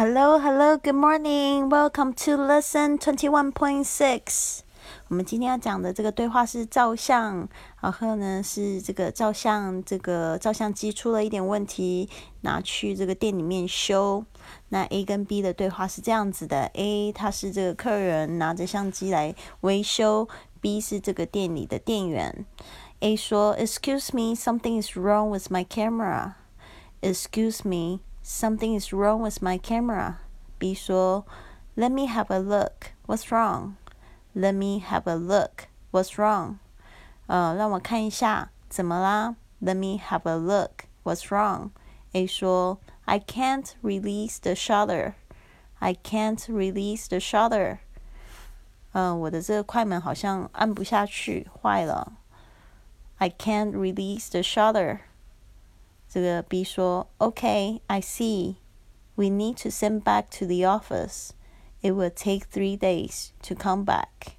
Hello, hello, good morning. Welcome to lesson twenty one point six. 我们今天要讲的这个对话是照相，然后呢是这个照相，这个照相机出了一点问题，拿去这个店里面修。那 A 跟 B 的对话是这样子的：A 他是这个客人，拿着相机来维修；B 是这个店里的店员。A 说：“Excuse me, something is wrong with my camera. Excuse me.” Something is wrong with my camera. B 说，Let me have a look. What's wrong? Let me have a look. What's wrong? 呃，让我看一下，怎么啦？Let me have a look. What's wrong? A 说，I can't release the shutter. I can't release the shutter. 嗯，我的这个快门好像按不下去，坏了。I can't release the shutter. 这个 B 说：“Okay, I see. We need to send back to the office. It will take three days to come back.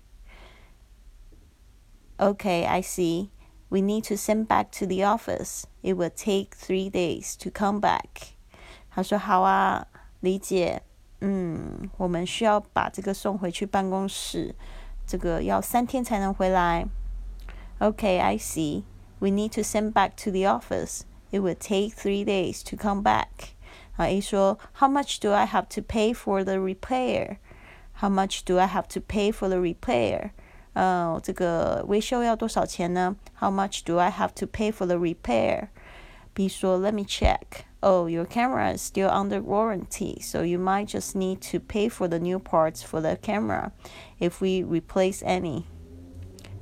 Okay, I see. We need to send back to the office. It will take three days to come back.” 他说：“好啊，理解。嗯，我们需要把这个送回去办公室，这个要三天才能回来。Okay, I see. We need to send back to the office. It would take three days to come back. 啊，A 说，How much do I have to pay for the repair? How much do I have to pay for the repair? 呃，这个维修要多少钱呢？How much do I have to pay for the repair? B 说，Let me check. Oh, your camera is still under warranty, so you might just need to pay for the new parts for the camera if we replace any.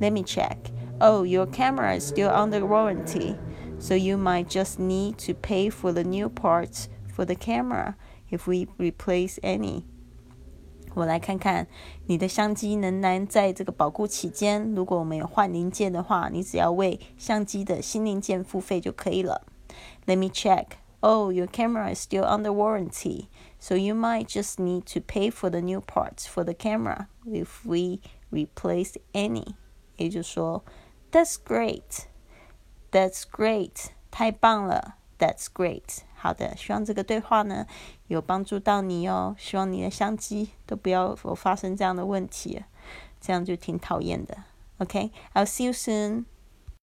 Let me check. Oh, your camera is still under warranty. So you might just need to pay for the new parts for the camera if we replace any. 我来看看你的相机仍然在这个保固期间。如果我们有换零件的话，你只要为相机的新零件付费就可以了。Let me check. Oh, your camera is still under warranty, so you might just need to pay for the new parts for the camera if we replace any. 也就是说，That's great. That's great，太棒了。That's great，好的，希望这个对话呢有帮助到你哦。希望你的相机都不要发生这样的问题，这样就挺讨厌的。OK，I'll see you soon.